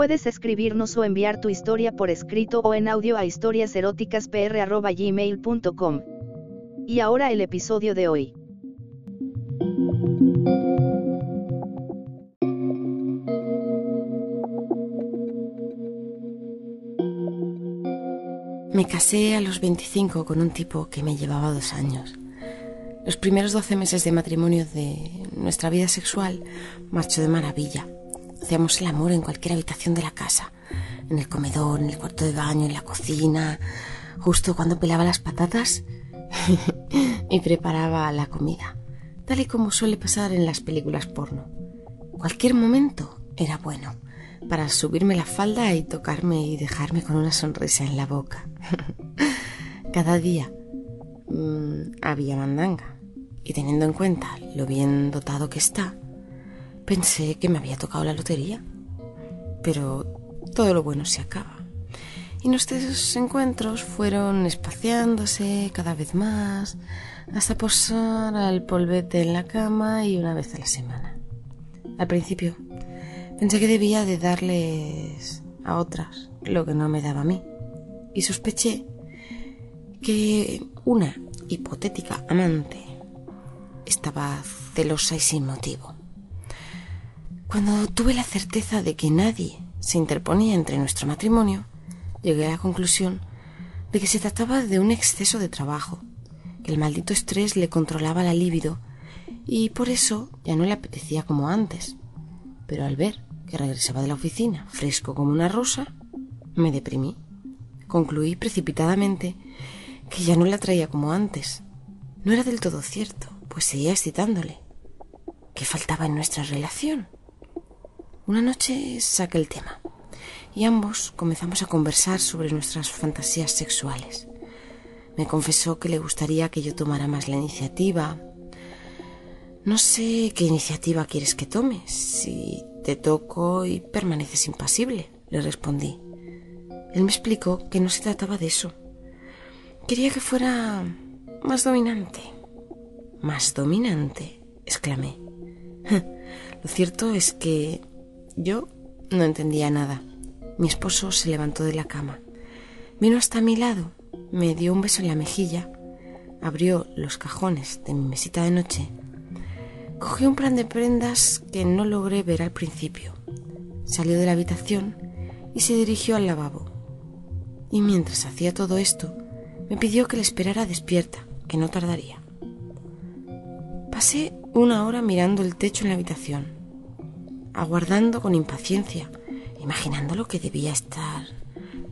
Puedes escribirnos o enviar tu historia por escrito o en audio a historiaseroticaspr.gmail.com. Y ahora el episodio de hoy. Me casé a los 25 con un tipo que me llevaba dos años. Los primeros 12 meses de matrimonio de nuestra vida sexual marchó de maravilla. Hacíamos el amor en cualquier habitación de la casa, en el comedor, en el cuarto de baño, en la cocina, justo cuando pelaba las patatas y preparaba la comida, tal y como suele pasar en las películas porno. Cualquier momento era bueno para subirme la falda y tocarme y dejarme con una sonrisa en la boca. Cada día mmm, había mandanga y teniendo en cuenta lo bien dotado que está, pensé que me había tocado la lotería. Pero todo lo bueno se acaba. Y nuestros encuentros fueron espaciándose cada vez más hasta posar al polvete en la cama y una vez a la semana. Al principio pensé que debía de darles a otras lo que no me daba a mí y sospeché que una hipotética amante estaba celosa y sin motivo. Cuando tuve la certeza de que nadie se interponía entre nuestro matrimonio, llegué a la conclusión de que se trataba de un exceso de trabajo, que el maldito estrés le controlaba la libido y por eso ya no le apetecía como antes. Pero al ver que regresaba de la oficina fresco como una rosa, me deprimí. Concluí precipitadamente que ya no la traía como antes. No era del todo cierto, pues seguía excitándole. ¿Qué faltaba en nuestra relación? Una noche saqué el tema y ambos comenzamos a conversar sobre nuestras fantasías sexuales. Me confesó que le gustaría que yo tomara más la iniciativa. No sé qué iniciativa quieres que tome, si te toco y permaneces impasible, le respondí. Él me explicó que no se trataba de eso. Quería que fuera más dominante. ¿Más dominante? exclamé. Lo cierto es que yo no entendía nada. Mi esposo se levantó de la cama. Vino hasta mi lado, me dio un beso en la mejilla, abrió los cajones de mi mesita de noche, cogió un plan de prendas que no logré ver al principio, salió de la habitación y se dirigió al lavabo. Y mientras hacía todo esto, me pidió que le esperara despierta, que no tardaría. Pasé una hora mirando el techo en la habitación aguardando con impaciencia, imaginando lo que debía estar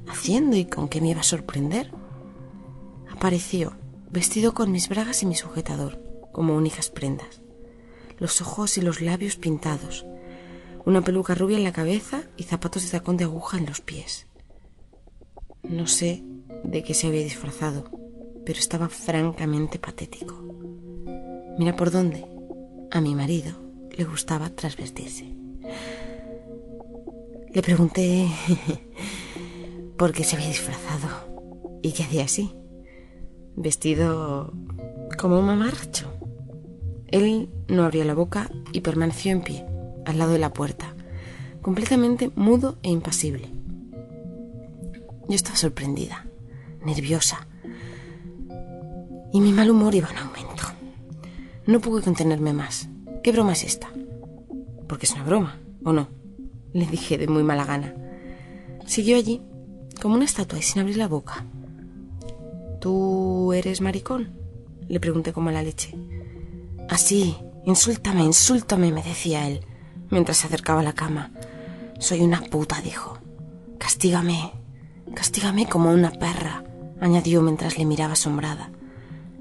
haciendo y con qué me iba a sorprender. Apareció, vestido con mis bragas y mi sujetador, como únicas prendas, los ojos y los labios pintados, una peluca rubia en la cabeza y zapatos de tacón de aguja en los pies. No sé de qué se había disfrazado, pero estaba francamente patético. Mira por dónde. A mi marido le gustaba trasvestirse. Le pregunté por qué se había disfrazado y qué hacía así, vestido como un mamarracho. Él no abrió la boca y permaneció en pie, al lado de la puerta, completamente mudo e impasible. Yo estaba sorprendida, nerviosa, y mi mal humor iba en aumento. No pude contenerme más. ¿Qué broma es esta? Porque es una broma, ¿o no? Le dije de muy mala gana. Siguió allí, como una estatua y sin abrir la boca. ¿Tú eres maricón? Le pregunté como a la leche. Así, insúltame, insúltame, me decía él, mientras se acercaba a la cama. Soy una puta, dijo. Castígame, castígame como una perra, añadió mientras le miraba asombrada.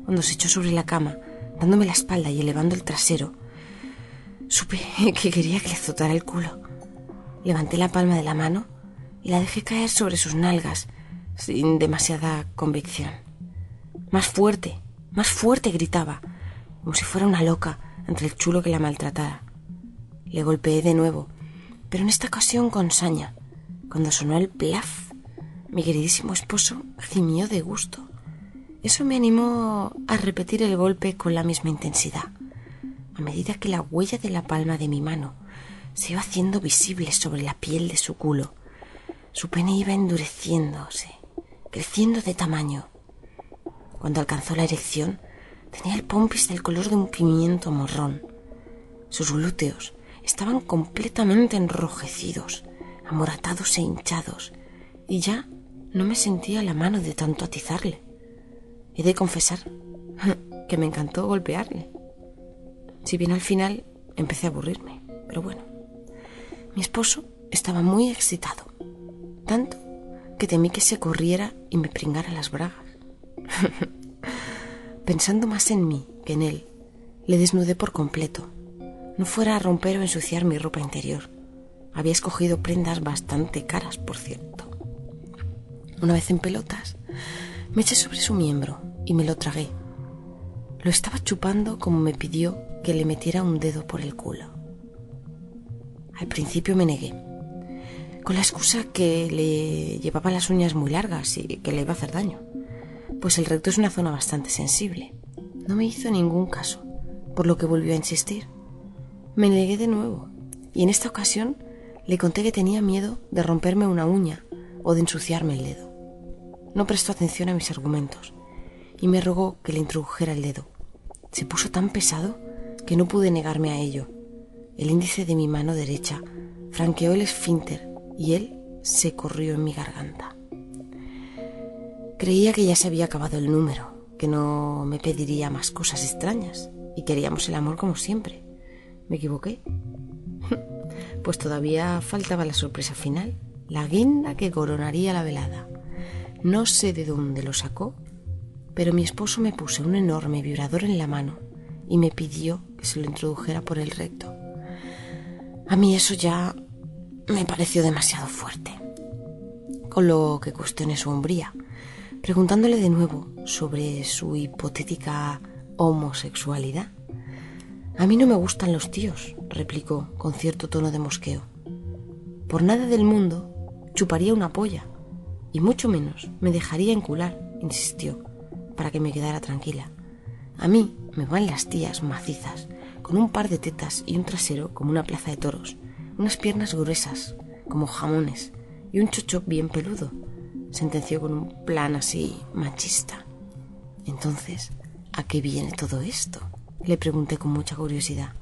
Cuando se echó sobre la cama, dándome la espalda y elevando el trasero, supe que quería que le azotara el culo. Levanté la palma de la mano y la dejé caer sobre sus nalgas, sin demasiada convicción. Más fuerte, más fuerte gritaba, como si fuera una loca entre el chulo que la maltratara. Le golpeé de nuevo, pero en esta ocasión con saña. Cuando sonó el plaf, mi queridísimo esposo gimió de gusto. Eso me animó a repetir el golpe con la misma intensidad, a medida que la huella de la palma de mi mano se iba haciendo visible sobre la piel de su culo. Su pene iba endureciéndose, creciendo de tamaño. Cuando alcanzó la erección, tenía el pompis del color de un pimiento morrón. Sus glúteos estaban completamente enrojecidos, amoratados e hinchados, y ya no me sentía la mano de tanto atizarle. He de confesar que me encantó golpearle. Si bien al final empecé a aburrirme, pero bueno. Mi esposo estaba muy excitado, tanto que temí que se corriera y me pringara las bragas. Pensando más en mí que en él, le desnudé por completo. No fuera a romper o ensuciar mi ropa interior. Había escogido prendas bastante caras, por cierto. Una vez en pelotas, me eché sobre su miembro y me lo tragué. Lo estaba chupando como me pidió que le metiera un dedo por el culo. Al principio me negué, con la excusa que le llevaba las uñas muy largas y que le iba a hacer daño, pues el recto es una zona bastante sensible. No me hizo ningún caso, por lo que volvió a insistir. Me negué de nuevo, y en esta ocasión le conté que tenía miedo de romperme una uña o de ensuciarme el dedo. No prestó atención a mis argumentos y me rogó que le introdujera el dedo. Se puso tan pesado que no pude negarme a ello el índice de mi mano derecha franqueó el esfínter y él se corrió en mi garganta. Creía que ya se había acabado el número, que no me pediría más cosas extrañas y queríamos el amor como siempre. ¿Me equivoqué? pues todavía faltaba la sorpresa final, la guinda que coronaría la velada. No sé de dónde lo sacó, pero mi esposo me puso un enorme vibrador en la mano y me pidió que se lo introdujera por el recto. A mí eso ya me pareció demasiado fuerte. Con lo que cuestioné su hombría, preguntándole de nuevo sobre su hipotética homosexualidad. A mí no me gustan los tíos, replicó con cierto tono de mosqueo. Por nada del mundo chuparía una polla, y mucho menos me dejaría encular, insistió, para que me quedara tranquila. A mí me van las tías macizas, con un par de tetas y un trasero como una plaza de toros, unas piernas gruesas como jamones y un chocho bien peludo, sentenció con un plan así machista. Entonces, ¿a qué viene todo esto? Le pregunté con mucha curiosidad.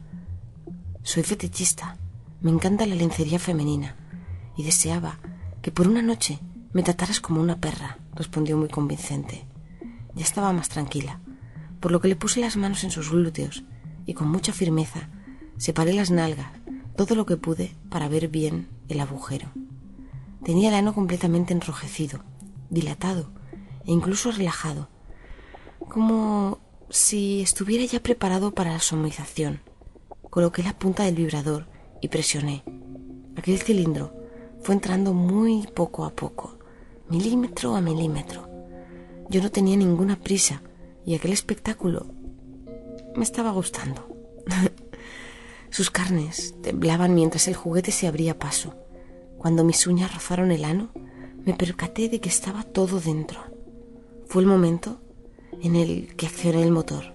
Soy fetichista, me encanta la lencería femenina y deseaba que por una noche me trataras como una perra, respondió muy convincente. Ya estaba más tranquila, por lo que le puse las manos en sus glúteos y con mucha firmeza separé las nalgas todo lo que pude para ver bien el agujero. Tenía el ano completamente enrojecido, dilatado e incluso relajado, como si estuviera ya preparado para la somización. Coloqué la punta del vibrador y presioné. Aquel cilindro fue entrando muy poco a poco, milímetro a milímetro. Yo no tenía ninguna prisa y aquel espectáculo me estaba gustando. Sus carnes temblaban mientras el juguete se abría paso. Cuando mis uñas rozaron el ano, me percaté de que estaba todo dentro. Fue el momento en el que accioné el motor.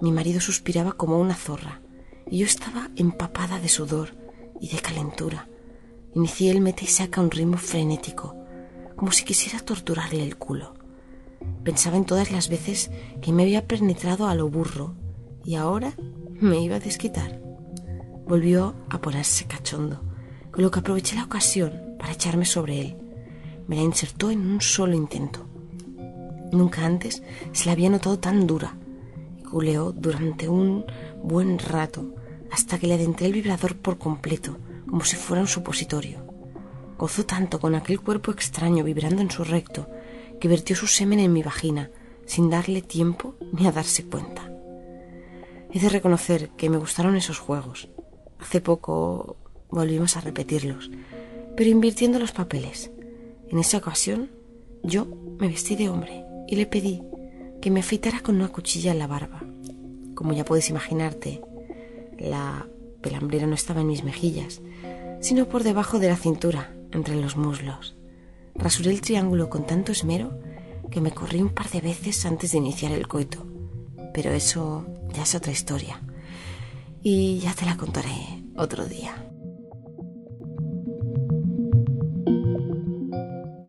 Mi marido suspiraba como una zorra y yo estaba empapada de sudor y de calentura. Inicié el mete y saca un ritmo frenético, como si quisiera torturarle el culo. Pensaba en todas las veces que me había penetrado a lo burro y ahora me iba a desquitar. Volvió a ponerse cachondo, con lo que aproveché la ocasión para echarme sobre él. Me la insertó en un solo intento. Nunca antes se la había notado tan dura. Culeó durante un buen rato hasta que le adentré el vibrador por completo, como si fuera un supositorio. Gozó tanto con aquel cuerpo extraño vibrando en su recto que vertió su semen en mi vagina sin darle tiempo ni a darse cuenta. He de reconocer que me gustaron esos juegos. Hace poco volvimos a repetirlos, pero invirtiendo los papeles. En esa ocasión Yo me vestí de hombre y le pedí que me afeitara con una cuchilla en la barba. Como ya puedes imaginarte, la pelambrera no estaba en mis mejillas, sino por debajo de la cintura, entre los muslos. Rasuré el triángulo con tanto esmero que me corrí un par de veces antes de iniciar el coito. Pero eso ya es otra historia. Y ya te la contaré otro día.